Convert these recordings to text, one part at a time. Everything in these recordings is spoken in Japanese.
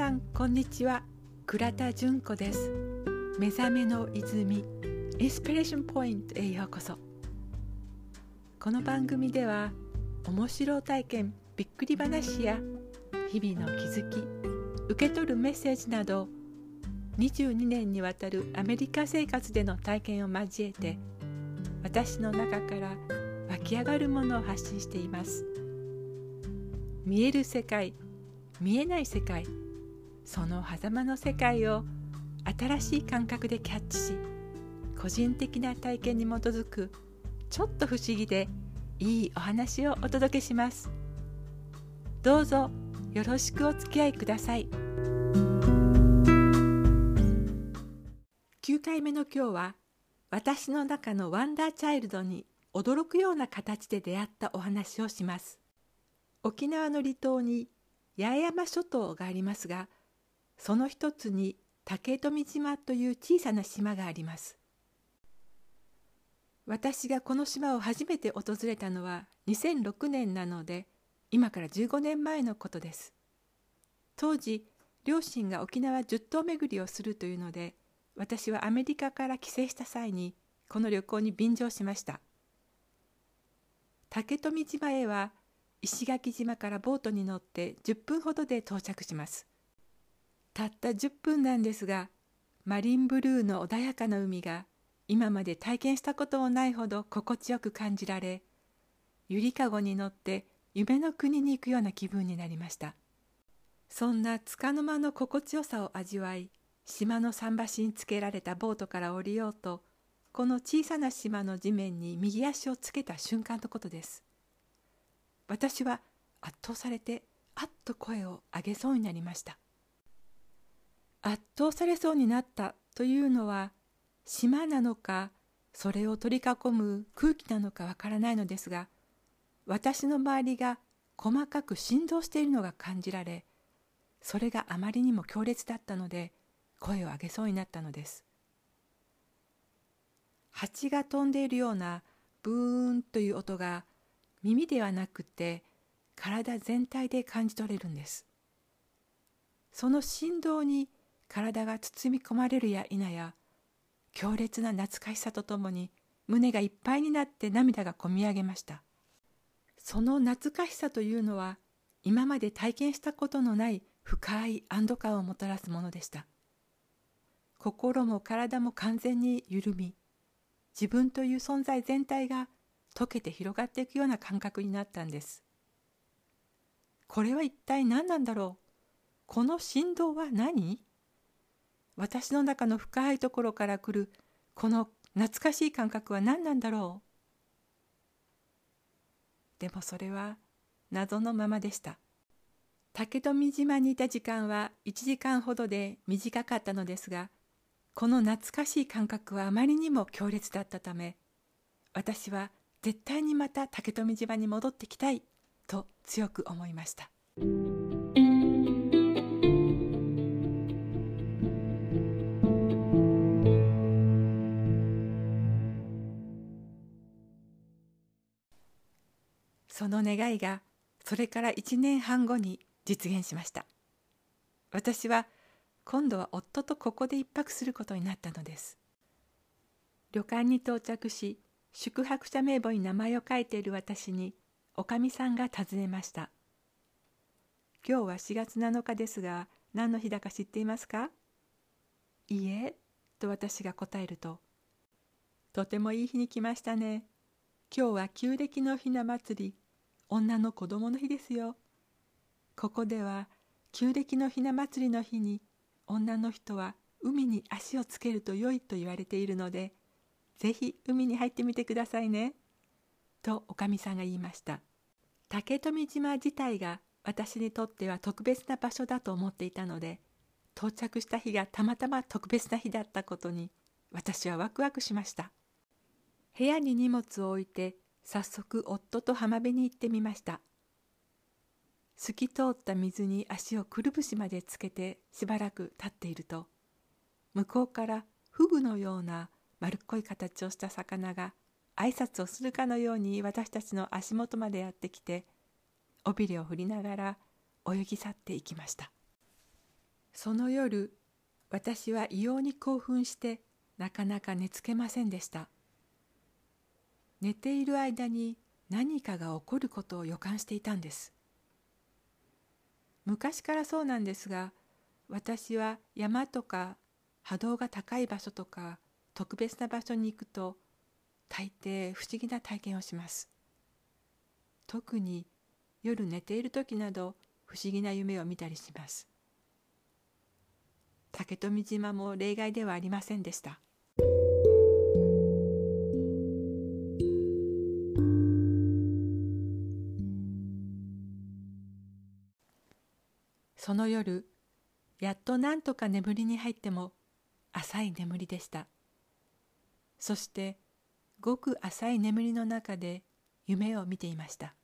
さんこんにちは。倉田純子です。目覚めの泉インスピレーションポイントへようこそ。この番組では面白体験びっくり話や日々の気づき受け取るメッセージなど22年にわたるアメリカ生活での体験を交えて私の中から湧き上がるものを発信しています。見える世界見えない世界その狭間の世界を新しい感覚でキャッチし個人的な体験に基づくちょっと不思議でいいお話をお届けします。どうぞよろしくお付き合いください。9回目の今日は私の中のワンダーチャイルドに驚くような形で出会ったお話をします。沖縄の離島に八重山諸島がありますがその一つに竹富島という小さな島があります。私がこの島を初めて訪れたのは2006年なので今から15年前のことです。当時両親が沖縄十島巡りをするというので私はアメリカから帰省した際にこの旅行に便乗しました。竹富島へは石垣島からボートに乗って10分ほどで到着します。たった10分なんですがマリンブルーの穏やかな海が今まで体験したこともないほど心地よく感じられゆりかごに乗って夢の国に行くような気分になりました。そんな束の間の心地よさを味わい島の桟橋につけられたボートから降りようとこの小さな島の地面に右足をつけた瞬間のことです。私は圧倒されてあっと声を上げそうになりました。圧倒されそうになったというのは島なのかそれを取り囲む空気なのかわからないのですが私の周りが細かく振動しているのが感じられそれがあまりにも強烈だったので声を上げそうになったのです。蜂が飛んでいるようなブーンという音が耳ではなくて体全体で感じ取れるんです。その振動に体が包み込まれるや否や強烈な懐かしさとともに胸がいっぱいになって涙がこみ上げました。その懐かしさというのは今まで体験したことのない深い安堵感をもたらすものでした。心も体も完全に緩み自分という存在全体が溶けて広がっていくような感覚になったんです。これは一体何なんだろう？この振動は何？私の中の深いところから来るこの懐かしい感覚は何なんだろう？でもそれは謎のままでした。竹富島にいた時間は1時間ほどで短かったのですがこの懐かしい感覚はあまりにも強烈だったため私は絶対にまた竹富島に戻ってきたいと強く思いました。その願いがそれから1年半後に実現しました。私は今度は夫とここで一泊することになったのです。旅館に到着し宿泊者名簿に名前を書いている私におかみさんが尋ねました。今日は4月7日ですが何の日だか知っていますか？いいえと私が答えるととてもいい日に来ましたね。今日は旧暦のひな祭り女の子供の日ですよここでは旧暦のひな祭りの日に女の人は海に足をつけると良いと言われているのでぜひ海に入ってみてくださいね。とおかみさんが言いました。竹富島自体が私にとっては特別な場所だと思っていたので到着した日がたまたま特別な日だったことに私はワクワクしました部屋に荷物を置いて早速夫と浜辺に行ってみました。透き通った水に足をくるぶしまでつけてしばらく立っていると向こうからフグのような丸っこい形をした魚が挨拶をするかのように私たちの足元までやってきて尾びれを振りながら泳ぎ去っていきました。その夜私は異様に興奮してなかなか寝つけませんでした。寝ている間に何かが起こることを予感していたんです。昔からそうなんですが私は山とか波動が高い場所とか特別な場所に行くと大抵不思議な体験をします。特に夜寝ている時など不思議な夢を見たりします。竹富島も例外ではありませんでした。その夜やっとなんとか眠りに入っても浅い眠りでした。そしてごく浅い眠りの中で夢を見ていました。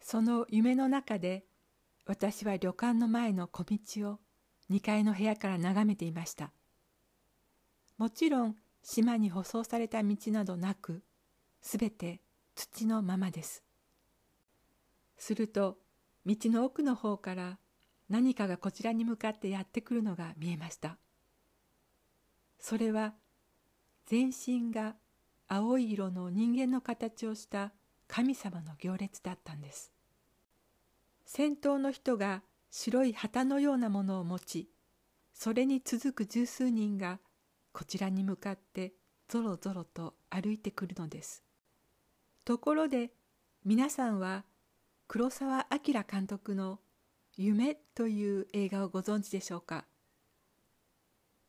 その夢の中で私は旅館の前の小道を2階の部屋から眺めていました。もちろん島に舗装された道などなくすべて土のままです。すると道の奥の方から何かがこちらに向かってやってくるのが見えました。それは全身が青い色の人間の形をした神様の行列だったんです。先頭の人が白い旗のようなものを持ちそれに続く十数人がこちらに向かってぞろぞろと歩いてくるのです。ところで皆さんは黒澤明監督の「夢」という映画をご存知でしょうか？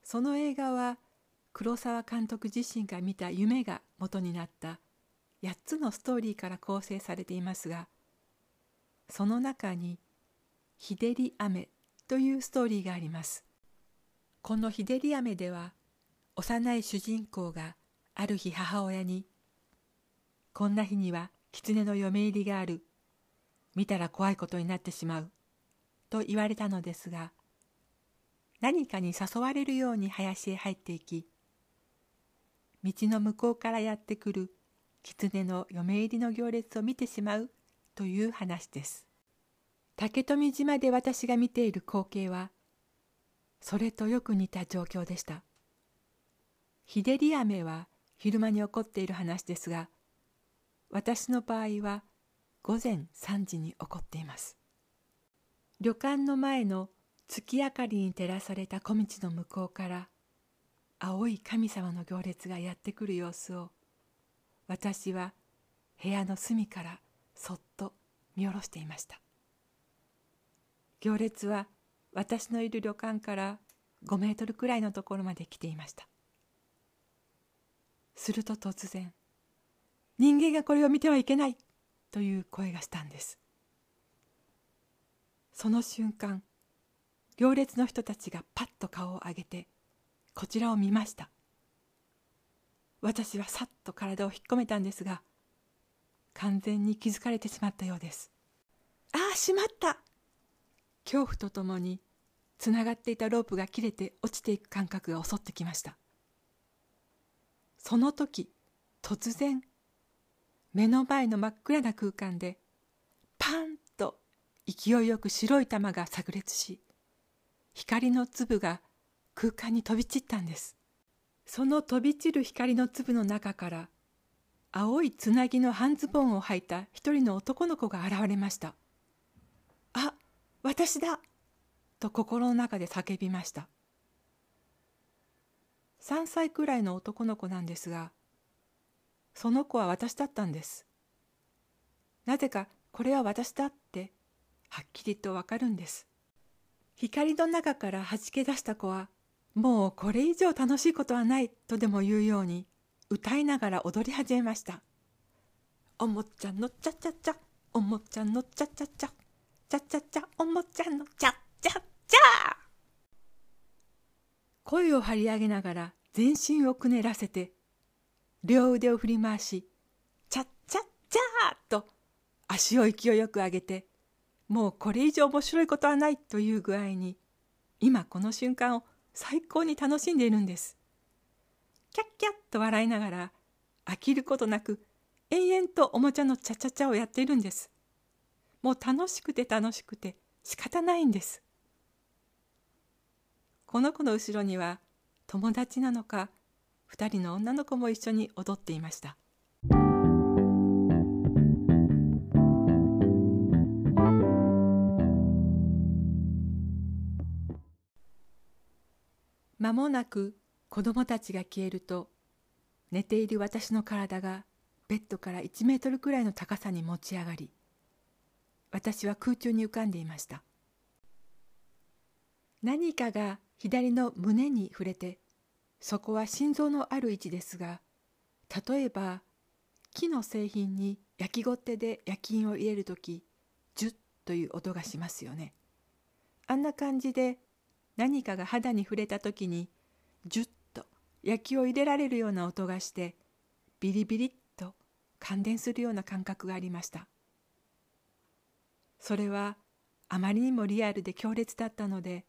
その映画は黒澤監督自身が見た夢が元になった8つのストーリーから構成されていますがその中に「日照り雨」というストーリーがあります。この日照り雨では幼い主人公がある日母親に「こんな日には狐の嫁入りがある。見たら怖いことになってしまう」と言われたのですが何かに誘われるように林へ入っていき道の向こうからやってくる狐の嫁入りの行列を見てしまうという話です。竹富島で私が見ている光景はそれとよく似た状況でした。日照り雨は昼間に起こっている話ですが私の場合は午前3時に起こっています。旅館の前の月明かりに照らされた小道の向こうから青い神様の行列がやってくる様子を私は部屋の隅からそっと見下ろしていました。行列は私のいる旅館から5メートルくらいのところまで来ていました。すると突然人間がこれを見てはいけない。という声がしたんです。その瞬間行列の人たちがパッと顔を上げてこちらを見ました。私はさっと体を引っ込めたんですが完全に気づかれてしまったようです。ああしまった。恐怖とともにつながっていたロープが切れて落ちていく感覚が襲ってきました。その時突然目の前の真っ暗な空間でパンと勢いよく白い玉が炸裂し光の粒が空間に飛び散ったんです。その飛び散る光の粒の中から青いつなぎの半ズボンを履いた一人の男の子が現れましたあ私だ!と心の中で叫びました。3歳くらいの男の子なんですがその子は私だったんです。なぜかこれは私だってはっきりとわかるんです。光の中からはじけ出した子はもうこれ以上楽しいことはないとでも言うように歌いながら踊り始めました。おもちゃのちゃちゃちゃ、おもちゃのちゃちゃちゃ、ちゃちゃちゃ、おもちゃのちゃちゃちゃ。声を張り上げながら全身をくねらせて、両腕を振り回し、ちゃっちゃっちゃーと足を勢いよく上げて、もうこれ以上面白いことはないという具合に、今この瞬間を最高に楽しんでいるんです。キャッキャッと笑いながら飽きることなく延々とおもちゃのチャチャチャをやっているんです。もう楽しくて楽しくて仕方ないんです。この子の後ろには友達なのか2人の女の子も一緒に踊っていました。間もなく子供たちが消えると寝ている私の体がベッドから1メートルくらいの高さに持ち上がり私は空中に浮かんでいました。何かが左の胸に触れてそこは心臓のある位置ですが例えば木の製品に焼きごってで焼き印を入れる時ジュッという音がしますよね。あんな感じで何かが肌に触れた時にジュッと焼きを入れられるような音がしてビリビリっと感電するような感覚がありました。それはあまりにもリアルで強烈だったので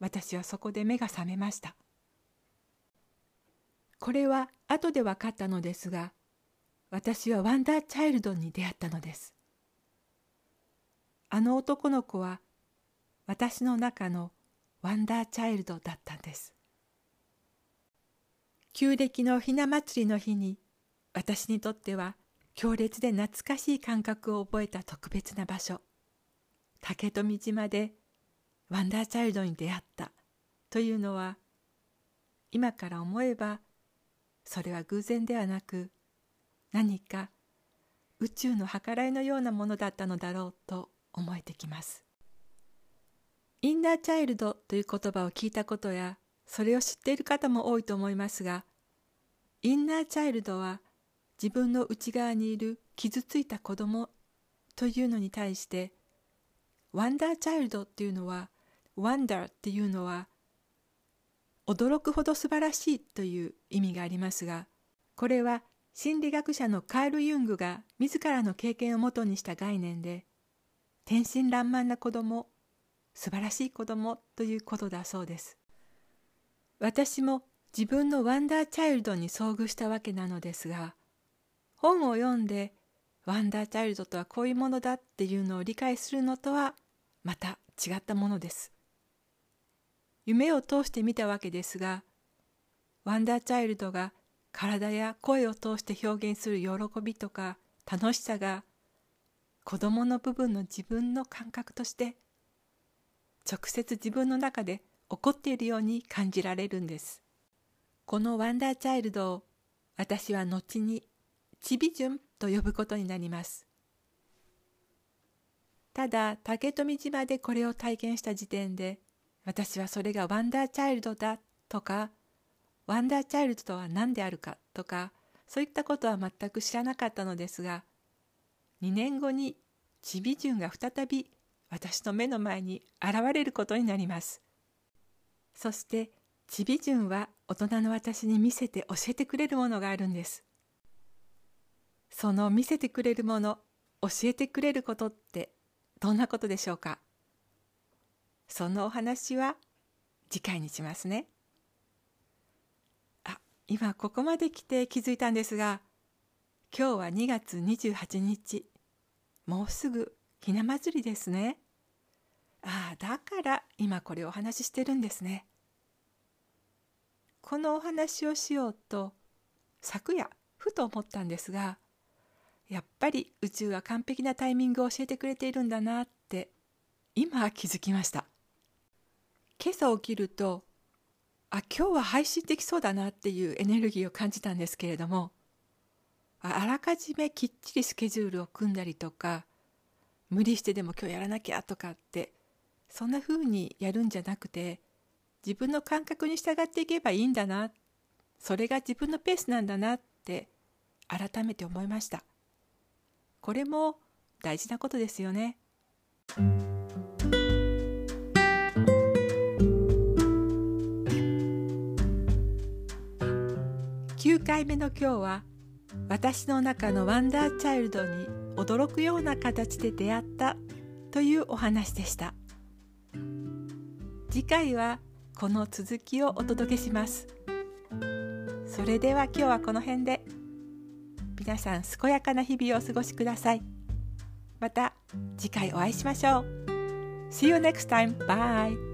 私はそこで目が覚めました。これは後で分かったのですが私はワンダーチャイルドに出会ったのです。あの男の子は私の中のワンダーチャイルドだったんです。旧暦のひな祭りの日に私にとっては強烈で懐かしい感覚を覚えた特別な場所。竹富島でワンダーチャイルドに出会ったというのは今から思えばそれは偶然ではなく何か宇宙の計らいのようなものだったのだろうと思えてきます。インナーチャイルドという言葉を聞いたことやそれを知っている方も多いと思いますがインナーチャイルドは自分の内側にいる傷ついた子供というのに対してワンダーチャイルドっていうのはワンダーっていうのは驚くほど素晴らしいという意味がありますがこれは心理学者のカール・ユングが自らの経験をもとにした概念で天真爛漫な子供素晴らしい子供ということだそうです。私も自分のワンダーチャイルドに遭遇したわけなのですが本を読んでワンダーチャイルドとはこういうものだっていうのを理解するのとはまた違ったものです。夢を通して見たわけですがワンダーチャイルドが体や声を通して表現する喜びとか楽しさが子供の部分の自分の感覚として直接自分の中で起こっているように感じられるんです。このワンダーチャイルドを私は後にチビジュンと呼ぶことになります。ただ竹富島でこれを体験した時点で私はそれがワンダーチャイルドだとかワンダーチャイルドとは何であるかとかそういったことは全く知らなかったのですが2年後にチビジュンが再び私の目の前に現れることになります。そしてチビジュンは大人の私に見せて教えてくれるものがあるんです。その見せてくれるもの教えてくれることってどんなことでしょうか？そのお話は次回にしますね。あ、今ここまで来て気づいたんですが、今日は2月28日。もうすぐひな祭りですね。ああ、だから今これお話ししてるんですね。このお話をしようと昨夜ふと思ったんですがやっぱり宇宙は完璧なタイミングを教えてくれているんだなって今気づきました今朝起きるとあ今日は配信できそうだなっていうエネルギーを感じたんですけれどもあらかじめきっちりスケジュールを組んだりとか無理してでも今日やらなきゃとかってそんな風にやるんじゃなくて自分の感覚に従っていけばいいんだなそれが自分のペースなんだなって改めて思いましたこれも大事なことですよね。9回目の今日は私の中のワンダーチャイルドに驚くような形で出会ったというお話でした。次回はこの続きをお届けします。それでは今日はこの辺で。皆さん健やかな日々をお過ごしください。また次回お会いしましょう。See you next time. Bye.